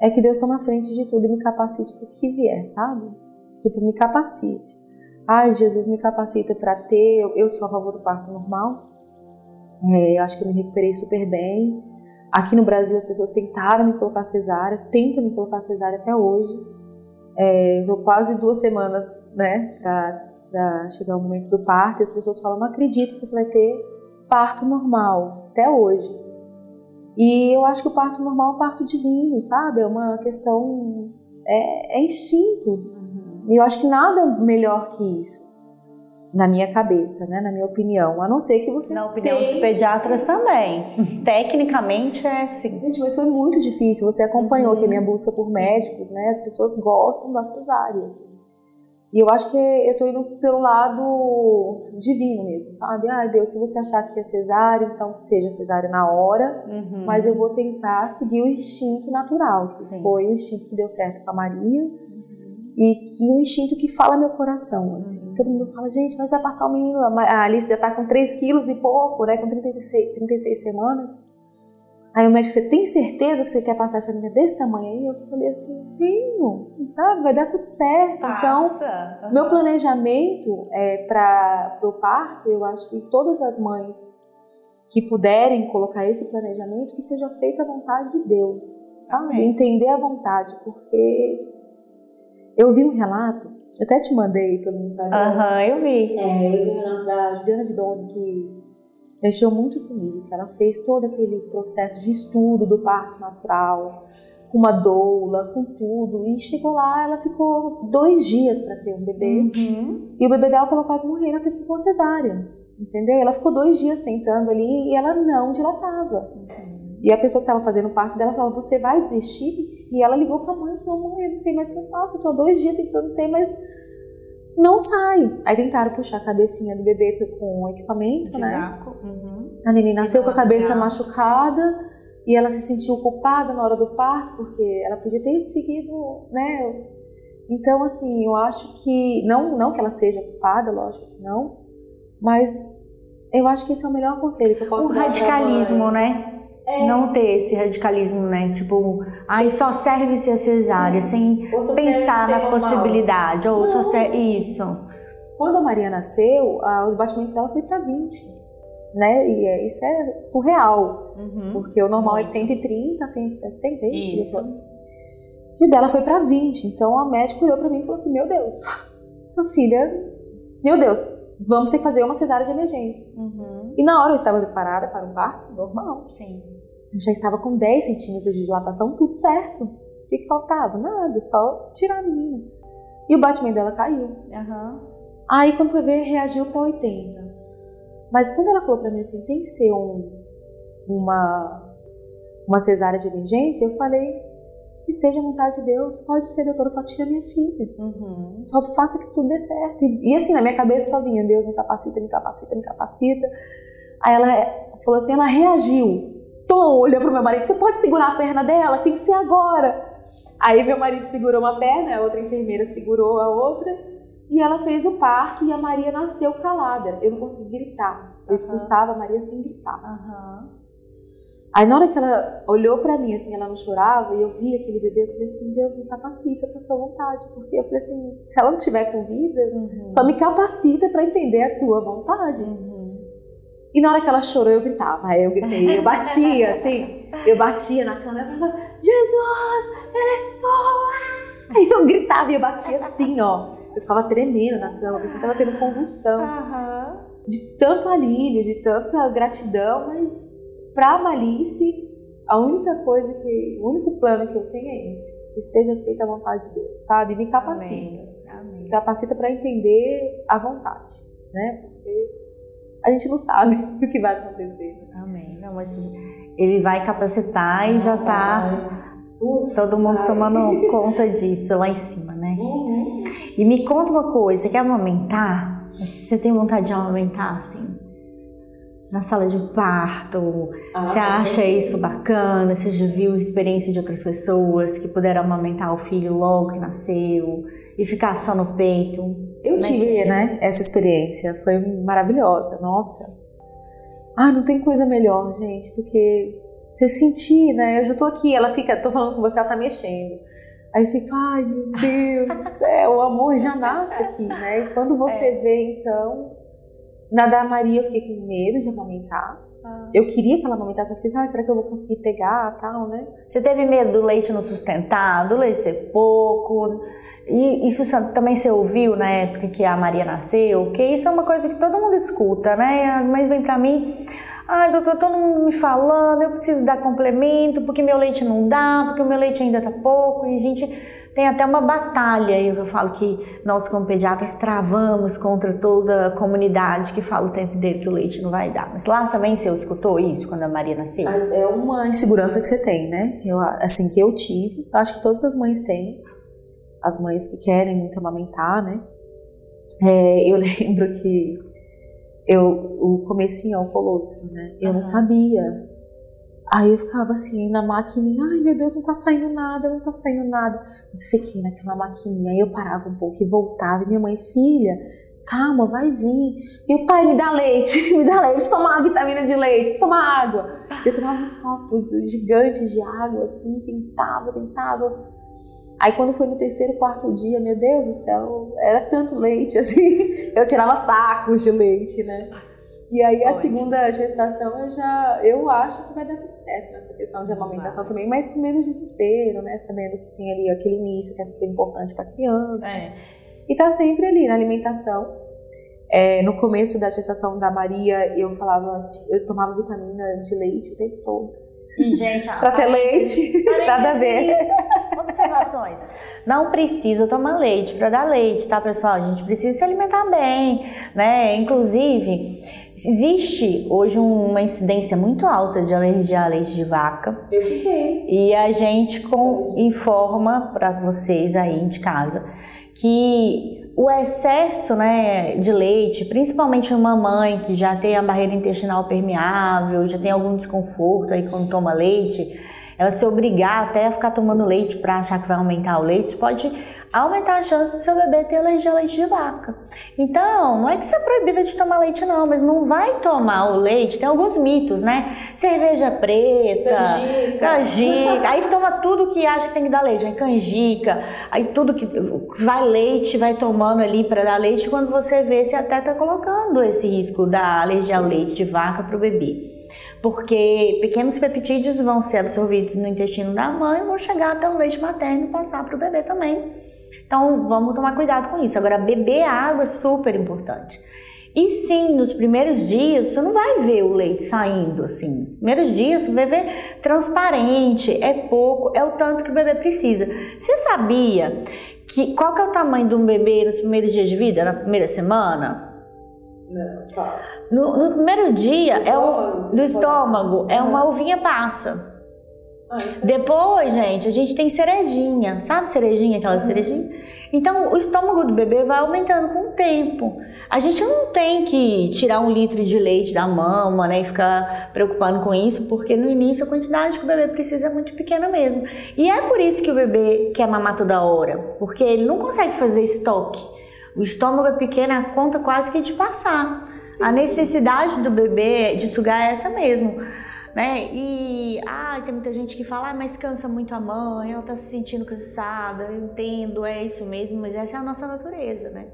é que Deus tome a frente de tudo e me capacite para o que vier, sabe? Tipo, me capacite. Ai, Jesus, me capacita para ter. Eu, eu sou a favor do parto normal. É, eu acho que eu me recuperei super bem. Aqui no Brasil, as pessoas tentaram me colocar cesárea, tentam me colocar cesárea até hoje. É, estou quase duas semanas, né, para chegar o momento do parto, e as pessoas falam: não acredito que você vai ter parto normal, até hoje. E eu acho que o parto normal é um parto divino, sabe? É uma questão. É, é instinto. Uhum. E eu acho que nada melhor que isso na minha cabeça, né, na minha opinião, a não ser que você na opinião tenha... dos pediatras também. Tecnicamente é assim. Gente, mas foi muito difícil. Você acompanhou uhum. que a minha busca por Sim. médicos, né? As pessoas gostam da cesárea. E eu acho que eu tô indo pelo lado divino mesmo, sabe? Ah, Deus, se você achar que é cesárea, então que seja cesárea na hora, uhum. mas eu vou tentar seguir o instinto natural, que Sim. foi o instinto que deu certo com a Maria e que o instinto que fala meu coração, assim. Uhum. Todo mundo fala, gente, mas vai passar o menino, a Alice já tá com 3 quilos e pouco, né, com 36, 36 semanas. Aí o médico, você tem certeza que você quer passar essa menina desse tamanho aí? Eu falei assim, tenho, sabe, vai dar tudo certo. Passa. Então, meu planejamento é para o parto, eu acho que todas as mães que puderem colocar esse planejamento, que seja feita a vontade de Deus, sabe? Amém. Entender a vontade, porque eu vi um relato, eu até te mandei pelo Instagram. Aham, eu vi. É, eu vi um relato da Juliana de Doni que mexeu muito comigo, que ela fez todo aquele processo de estudo do parto natural, com uma doula, com tudo, e chegou lá, ela ficou dois dias para ter um bebê, uhum. e o bebê dela estava quase morrendo, ela teve que ir uma cesárea, entendeu? Ela ficou dois dias tentando ali e ela não dilatava. Uhum. E a pessoa que estava fazendo o parto dela falava: Você vai desistir? E ela ligou para a mãe e falou: Mãe, eu não sei mais o que eu faço, eu tô há dois dias tentando ter, mas não sai. Aí tentaram puxar a cabecinha do bebê com o equipamento, né? Uhum. A neném nasceu com a cabeça machucada e ela se sentiu culpada na hora do parto, porque ela podia ter seguido, né? Então, assim, eu acho que, não, não que ela seja culpada, lógico que não, mas eu acho que esse é o melhor conselho que eu posso o dar. O radicalismo, né? É. Não ter esse radicalismo, né? Tipo, aí só serve se a cesárea, sem pensar na normal. possibilidade. Ou Não. só serve. Isso. Quando a Maria nasceu, os batimentos dela foi para 20. Né? E é, isso é surreal. Uhum. Porque o normal Muito. é 130, 160, é isso? Isso. E o dela foi para 20. Então a médica olhou para mim e falou assim: Meu Deus, sua filha, meu Deus, vamos ter que fazer uma cesárea de emergência. Uhum. E na hora eu estava preparada para um parto normal. Sim. Eu já estava com 10 centímetros de dilatação, tudo certo. O que, que faltava? Nada, só tirar a menina. E o batimento dela caiu. Uhum. Aí quando foi ver, reagiu para 80. Mas quando ela falou para mim assim, tem que ser um, uma, uma cesárea de emergência, eu falei, que seja a vontade de Deus. Pode ser, doutora, só tira minha filha. Uhum. Só faça que tudo dê certo. E, e, assim, na minha cabeça só vinha, Deus me capacita, me capacita, me capacita. Aí ela falou assim, ela reagiu. Tô olhando pro meu marido, você pode segurar a perna dela? Tem que ser agora. Aí meu marido segurou uma perna, a outra enfermeira segurou a outra. E ela fez o parto e a Maria nasceu calada. Eu não consegui gritar. Eu expulsava a Maria sem gritar. Uhum. Aí na hora que ela olhou para mim, assim, ela não chorava, e eu vi aquele bebê, eu falei assim, Deus me capacita para sua vontade, porque eu falei assim, se ela não tiver com vida, uhum. só me capacita para entender a tua vontade. Uhum. E na hora que ela chorou, eu gritava, aí eu gritei, eu batia, assim, eu batia na cama, e falava, Jesus, ela é sua! Aí eu gritava e eu batia assim, ó, eu ficava tremendo na cama, você tava tendo convulsão, uhum. de tanto alívio, de tanta gratidão, mas para a Malice, a única coisa que, o único plano que eu tenho é esse, que seja feita a vontade de Deus, sabe? Me capacita. Amém. Amém. Me capacita para entender a vontade, né? Porque a gente não sabe o que vai acontecer. Amém. Não, mas ele vai capacitar e já tá todo mundo tomando conta disso lá em cima, né? Uhum. E me conta uma coisa, você quer amamentar? Você tem vontade de amamentar, assim? Na sala de parto? Ah, você acha isso bacana? Você já viu a experiência de outras pessoas que puderam amamentar o filho logo que nasceu e ficar só no peito? Eu tive, é? né, essa experiência, foi maravilhosa, nossa. Ah, não tem coisa melhor, gente, do que você sentir, né? Eu já tô aqui, ela fica, tô falando com você, ela tá mexendo. Aí fica, ai meu Deus do céu, o amor já nasce aqui, né? E quando você é. vê, então, na da Maria eu fiquei com medo de amamentar. Ah. Eu queria que ela amamentasse, eu fiquei assim, ah, será que eu vou conseguir pegar tal, né? Você teve medo do leite não sustentar, do leite ser pouco? E isso também você ouviu na época que a Maria nasceu? Porque isso é uma coisa que todo mundo escuta, né? As mães vêm para mim, ai doutor, todo mundo me falando, eu preciso dar complemento, porque meu leite não dá, porque o meu leite ainda tá pouco, e a gente tem até uma batalha, eu falo que nós como pediatras travamos contra toda a comunidade que fala o tempo inteiro que o leite não vai dar. Mas lá também você escutou isso quando a Maria nasceu? É uma insegurança que você tem, né? Eu, assim, que eu tive, acho que todas as mães têm, as mães que querem muito amamentar, né? É, eu lembro que eu, o comecinho ao colostro, né? Eu uhum. não sabia Aí eu ficava assim na maquininha, ai meu Deus, não tá saindo nada, não tá saindo nada. Mas eu fiquei naquela maquininha, aí eu parava um pouco e voltava, e minha mãe, filha, calma, vai vir. E o pai, me dá leite, me dá leite, preciso tomar vitamina de leite, preciso tomar água. Eu tomava uns copos gigantes de água, assim, tentava, tentava. Aí quando foi no terceiro, quarto dia, meu Deus do céu, era tanto leite, assim, eu tirava sacos de leite, né? E aí a segunda gestação eu já eu acho que vai dar tudo certo nessa questão de amamentação também, mas com menos desespero, né? Sabendo que tem ali aquele início que é super importante para a criança. É. E tá sempre ali na alimentação. É, no começo da gestação da Maria, eu falava, eu tomava vitamina de leite o tempo todo. E, gente, para ter leite, nada a ver. Observações. Não precisa tomar leite para dar leite, tá, pessoal? A gente precisa se alimentar bem, né? Inclusive, Existe hoje uma incidência muito alta de alergia a leite de vaca. Eu fiquei. E a gente com, informa para vocês aí de casa que o excesso né, de leite, principalmente uma mãe que já tem a barreira intestinal permeável, já tem algum desconforto aí quando toma leite, ela se obrigar até a ficar tomando leite para achar que vai aumentar o leite, pode aumentar a chance do seu bebê ter alergia a leite de vaca. Então, não é que você é proibida de tomar leite não, mas não vai tomar o leite, tem alguns mitos, né? Cerveja preta, canjica, canjica. Aí toma tudo que acha que tem que dar leite, aí canjica, aí tudo que vai leite, vai tomando ali para dar leite, quando você vê, você até tá colocando esse risco da alergia ao leite de vaca para o bebê porque pequenos peptídeos vão ser absorvidos no intestino da mãe e vão chegar até o leite materno e passar para o bebê também. Então vamos tomar cuidado com isso. Agora, beber água é super importante. E sim, nos primeiros dias você não vai ver o leite saindo assim. Nos primeiros dias você vai ver transparente, é pouco, é o tanto que o bebê precisa. Você sabia que qual que é o tamanho de um bebê nos primeiros dias de vida, na primeira semana? Não, tá. No, no primeiro dia do é um, do estômago é uma uvinha passa. Ah, então. Depois, gente, a gente tem cerejinha, sabe cerejinha, aquela uhum. cerejinha? Então, o estômago do bebê vai aumentando com o tempo. A gente não tem que tirar um litro de leite da mama, né, e ficar preocupando com isso, porque no início a quantidade que o bebê precisa é muito pequena mesmo. E é por isso que o bebê quer mamar toda hora, porque ele não consegue fazer estoque. O estômago é pequeno, a conta quase que de passar. A necessidade do bebê de sugar é essa mesmo. Né? E ah, tem muita gente que fala, ah, mas cansa muito a mãe, ela tá se sentindo cansada, eu entendo, é isso mesmo, mas essa é a nossa natureza, né?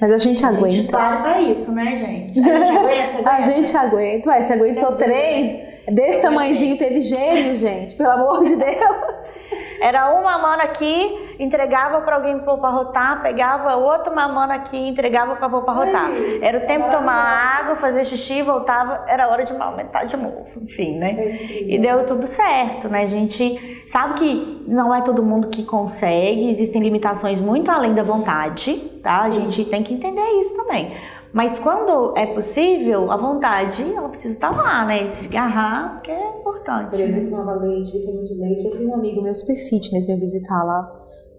Mas a gente aguenta. A gente para pra isso, né, gente? A gente aguenta, aguenta. A gente aguenta. Ué, você aguentou você três, desse tamanhozinho, teve gêmeo, gente, pelo amor de Deus. Era uma mamando aqui, entregava para alguém pôr para rotar, pegava outro mamando aqui, entregava para pôr para rotar. Era o tempo de tomar água, fazer xixi, voltava, era hora de aumentar de novo, enfim, né? E deu tudo certo, né? A gente sabe que não é todo mundo que consegue, existem limitações muito além da vontade, tá? A gente tem que entender isso também. Mas quando é possível, a vontade, ela precisa estar lá, né? De agarrar, porque é importante. Eu né? tomava leite, vitamina de leite. Eu fui um amigo meu super fitness me visitar lá.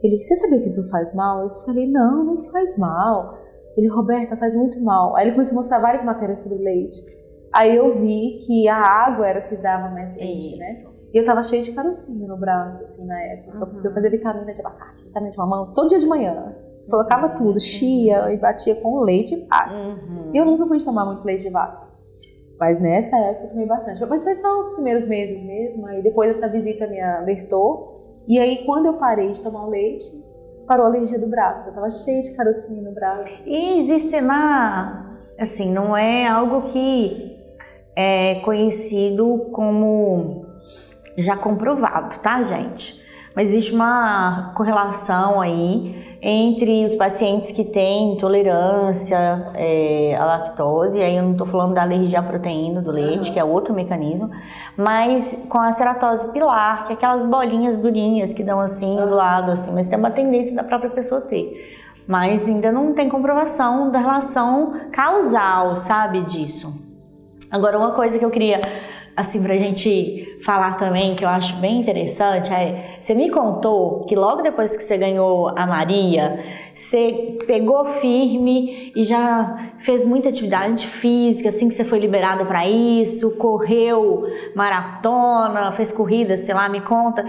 Ele, você sabia que isso faz mal? Eu falei, não, não faz mal. Ele, Roberta, faz muito mal. Aí ele começou a mostrar várias matérias sobre leite. Aí eu vi que a água era o que dava mais leite, né? isso. né? E eu tava cheia de carocinho no braço, assim, na época. Uhum. Porque eu fazia vitamina de abacate, vitamina de mamão, todo dia de manhã. Colocava tudo, chia e batia com leite de vaca. Uhum. E eu nunca fui de tomar muito leite de vaca. Mas nessa época eu tomei bastante. Mas foi só os primeiros meses mesmo. Aí depois essa visita me alertou. E aí quando eu parei de tomar o leite, parou a alergia do braço. Eu tava cheia de carocinho no braço. E existe na. Assim, não é algo que é conhecido como já comprovado, tá, gente? Mas existe uma correlação aí entre os pacientes que têm intolerância é, à lactose, aí eu não estou falando da alergia à proteína do leite, uhum. que é outro mecanismo, mas com a ceratose pilar, que é aquelas bolinhas durinhas que dão assim uhum. do lado, assim, mas tem uma tendência da própria pessoa ter. Mas ainda não tem comprovação da relação causal, sabe, disso. Agora, uma coisa que eu queria assim, pra gente falar também, que eu acho bem interessante, é, você me contou que logo depois que você ganhou a Maria, você pegou firme e já fez muita atividade física, assim que você foi liberado para isso, correu maratona, fez corrida, sei lá, me conta.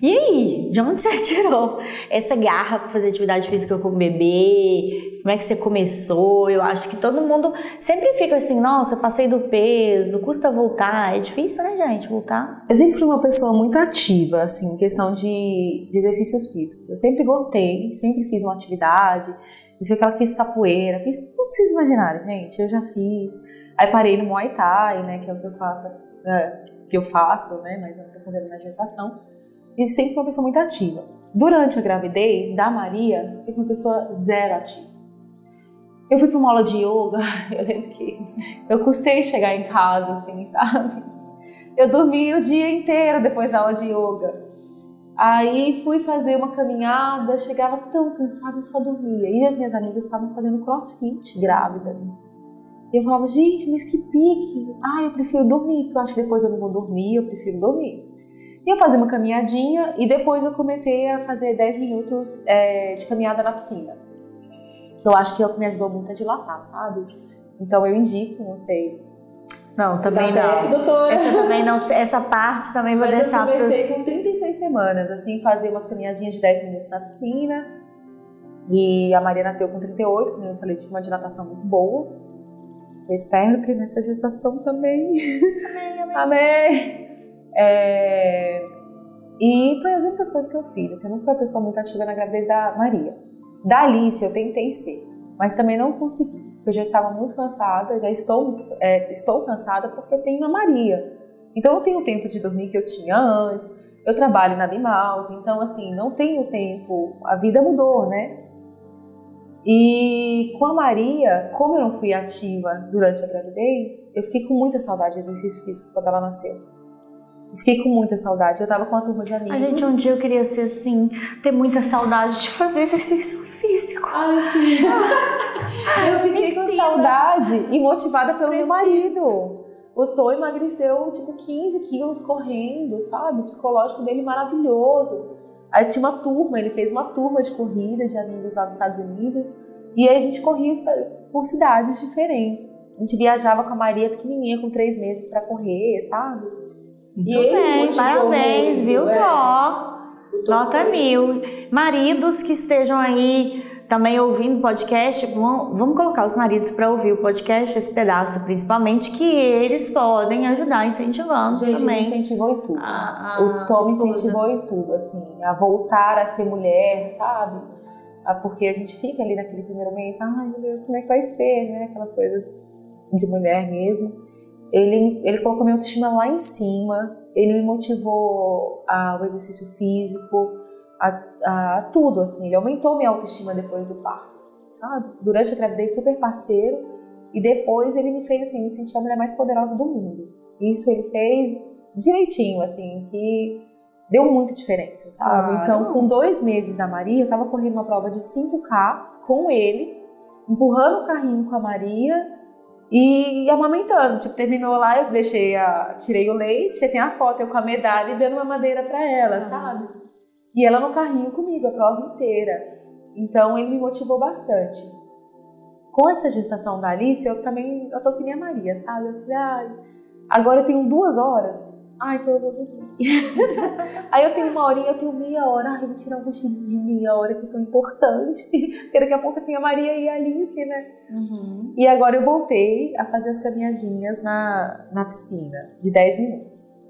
E aí, de onde você tirou essa garra para fazer atividade física com o bebê? Como é que você começou? Eu acho que todo mundo sempre fica assim, nossa, passei do peso, custa voltar. É difícil, né, gente, voltar? Eu sempre fui uma pessoa muito ativa, assim, em questão de, de exercícios físicos. Eu sempre gostei, sempre fiz uma atividade. Eu fui aquela que fiz capoeira, fiz tudo que vocês imaginarem, gente. Eu já fiz. Aí parei no Muay Thai, né, que é o que eu faço, é, que eu faço, né, mas eu tô fazendo na gestação e sempre foi uma pessoa muito ativa. Durante a gravidez da Maria, eu fui uma pessoa zero ativa. Eu fui para uma aula de yoga, eu lembro que eu custei chegar em casa, assim, sabe? Eu dormi o dia inteiro depois da aula de yoga. Aí fui fazer uma caminhada, chegava tão cansada, eu só dormia. E as minhas amigas estavam fazendo crossfit grávidas. Eu falava, gente, mas que pique! Ah, eu prefiro dormir, porque eu acho que depois eu não vou dormir, eu prefiro dormir. E eu fazia uma caminhadinha e depois eu comecei a fazer 10 minutos é, de caminhada na piscina. Que eu acho que é o que me ajudou muito a dilatar, sabe? Então eu indico, não sei. Não, também tá certo, não. Doutora. Essa também não, essa parte também vou Mas deixar para Eu comecei pros... com 36 semanas, assim, fazer umas caminhadinhas de 10 minutos na piscina. E a Maria nasceu com 38, como eu falei, tive uma dilatação muito boa. Eu espero ter nessa gestação também. Amém, amém. amém. É... E foi as únicas coisas que eu fiz. Assim, eu não fui a pessoa muito ativa na gravidez da Maria. Da Alice eu tentei ser, mas também não consegui. Porque eu já estava muito cansada, já estou, é, estou cansada porque eu tenho a Maria. Então eu tenho o tempo de dormir que eu tinha antes. Eu trabalho na Bimaus, então assim, não tenho tempo. A vida mudou, né? E com a Maria, como eu não fui ativa durante a gravidez, eu fiquei com muita saudade de exercício físico quando ela nasceu. Fiquei com muita saudade. Eu tava com uma turma de amigos. A gente, um dia eu queria ser assim, ter muita saudade de fazer exercício físico. Ai, filha. eu fiquei com saudade e motivada pelo Preciso. meu marido. O Tô emagreceu tipo 15 quilos correndo, sabe? O psicológico dele maravilhoso. Aí tinha uma turma, ele fez uma turma de corrida de amigos lá dos Estados Unidos. E aí a gente corria por cidades diferentes. A gente viajava com a Maria pequenininha, com três meses para correr, sabe? Muito e bem, parabéns, viu, é. Tó? Nota mil. Maridos que estejam aí também ouvindo o podcast, vamos colocar os maridos para ouvir o podcast, esse pedaço principalmente, que eles podem ajudar incentivando Gente, também. Gente, incentivou em tudo. A, a o Tom incentivou em tudo, assim, a voltar a ser mulher, sabe? Porque a gente fica ali naquele primeiro mês, ai meu Deus, como é que vai ser, né? Aquelas coisas de mulher mesmo. Ele, ele colocou minha autoestima lá em cima, ele me motivou ao exercício físico, a, a, a, tudo, assim. Ele aumentou minha autoestima depois do parto, assim, sabe? Durante a gravidez, super parceiro. E depois ele me fez, assim, me sentir a mulher mais poderosa do mundo. Isso ele fez direitinho, assim, que deu muita diferença, sabe? Então, com dois meses da Maria, eu tava correndo uma prova de 5K com ele, empurrando o carrinho com a Maria e amamentando. Tipo, terminou lá, eu deixei a. Tirei o leite, tem a foto, eu com a medalha e dando uma madeira para ela, ah. sabe? E ela no carrinho comigo, a prova inteira. Então ele me motivou bastante. Com essa gestação da Alice, eu também. Eu tô que nem a Maria, sabe? Eu falei, ai, agora eu tenho duas horas Ai, então eu vou dormir. Aí eu tenho uma horinha, eu tenho meia hora. Ai, eu vou tirar um cochilinho de meia hora que é tão importante. Porque daqui a pouco tenho a Maria e a Alice, né? Uhum. E agora eu voltei a fazer as caminhadinhas na, na piscina, de 10 minutos.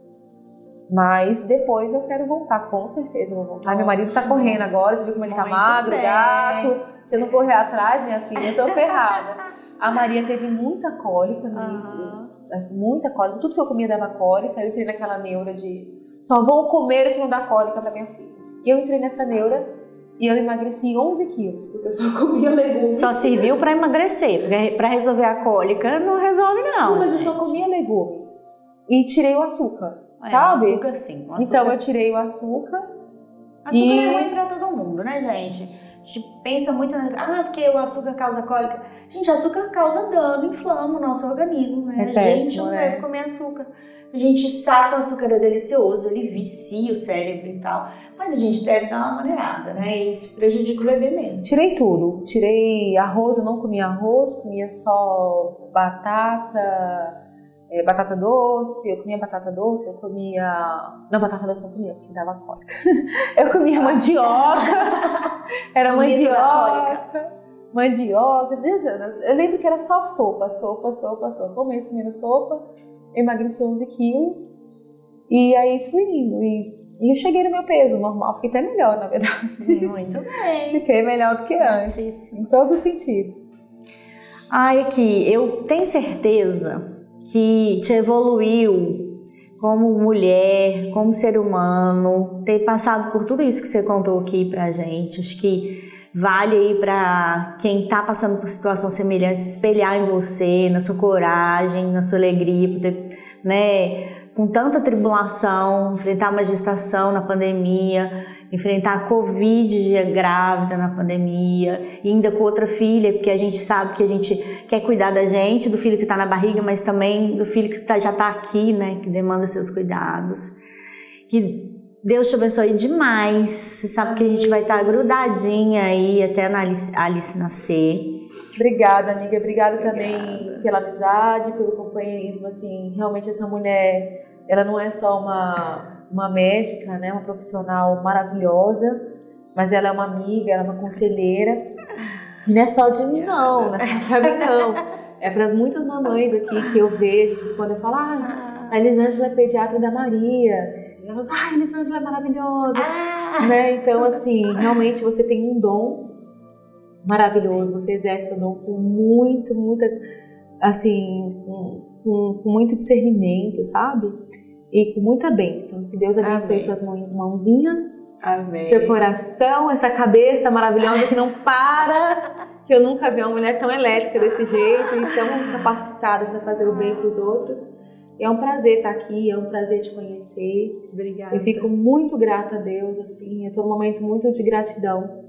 Mas depois eu quero voltar, com certeza eu vou voltar. Meu marido tá correndo agora, você viu como ele tá magro, bem. gato. Se eu não correr atrás, minha filha, eu tô ferrada. A Maria teve muita cólica no início. Assim, muita cólica. Tudo que eu comia dava cólica. Eu entrei naquela neura de só vou comer o que não dá cólica pra minha filha. E eu entrei nessa neura e eu emagreci 11 quilos, porque eu só comia legumes. Só serviu pra emagrecer, porque pra resolver a cólica não resolve não. Não, mas eu só comia legumes. E tirei o açúcar, É, sabe? o açúcar sim. o Então açúcar- eu tirei o açúcar. Açúcar E- é ruim pra todo mundo, né, gente? A gente pensa muito na. Ah, porque o açúcar causa cólica. Gente, açúcar causa dano, inflama o nosso organismo, né? É a gente péssimo, não né? deve comer açúcar. A gente sabe que o açúcar é delicioso, ele vicia o cérebro e tal. Mas a gente deve dar uma maneirada, né? E isso prejudica o bebê mesmo. Tirei tudo. Tirei arroz, eu não comia arroz, comia só batata, é, batata doce, eu comia batata doce, eu comia. Não, batata doce eu não comia, porque dava cólica. Eu comia mandioca. Era mandioca. Mandioca. Eu lembro que era só sopa, sopa, sopa, sopa. Um mês comendo sopa, emagreci 11 quilos. E aí fui indo. E, e eu cheguei no meu peso normal. Fiquei até melhor, na verdade. Muito bem. Fiquei melhor do que antes. Certíssimo. Em todos os sentidos. Ai, aqui, eu tenho certeza que te evoluiu como mulher, como ser humano, ter passado por tudo isso que você contou aqui pra gente. Acho que vale aí pra quem tá passando por situação semelhante se espelhar em você, na sua coragem, na sua alegria, por ter, né, com tanta tribulação, enfrentar uma gestação na pandemia, enfrentar a Covid grávida na pandemia, ainda com outra filha, porque a gente sabe que a gente quer cuidar da gente, do filho que está na barriga, mas também do filho que tá- já está aqui, né, que demanda seus cuidados. Que Deus te abençoe demais. Você sabe que a gente vai estar grudadinha aí até a Alice, Alice nascer. Obrigada, amiga. Obrigada, também pela amizade, pelo companheirismo. Assim, realmente essa mulher, ela não é só uma, uma médica, né, uma profissional maravilhosa, mas ela é uma amiga, ela é uma conselheira. E não é só de mim, não. Não é só pra mim, não. É para as muitas mamães aqui que eu vejo, que quando eu falo, ah, a Elisângela é pediatra da Maria. Elas, ah, Elisângela é maravilhosa. né? Então, assim, realmente você tem um dom maravilhoso, você exerce o dom com muito, muita, assim, com, com, com muito discernimento, sabe? E com muita bênção. Que Deus abençoe Amém. suas mão- mãozinhas, Amém. seu coração, essa cabeça maravilhosa que não para. Que eu nunca vi uma mulher tão elétrica desse jeito e tão capacitada para fazer o bem para os outros. É um prazer estar aqui, é um prazer te conhecer. Obrigada. Eu fico muito grata a Deus, assim, eu tô num momento muito de gratidão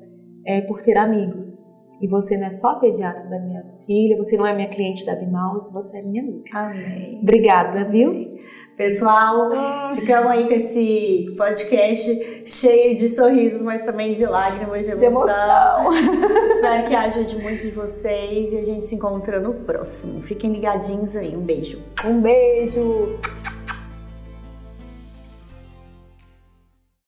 é, por ter amigos. E você não é só pediatra da minha filha, você não é minha cliente da Bimaus, você é minha amiga. Amém. Obrigada, viu? Pessoal, ficamos aí com esse podcast cheio de sorrisos, mas também de lágrimas, de De emoção. emoção. Espero que ajude muito de vocês e a gente se encontra no próximo. Fiquem ligadinhos aí. Um beijo. Um beijo.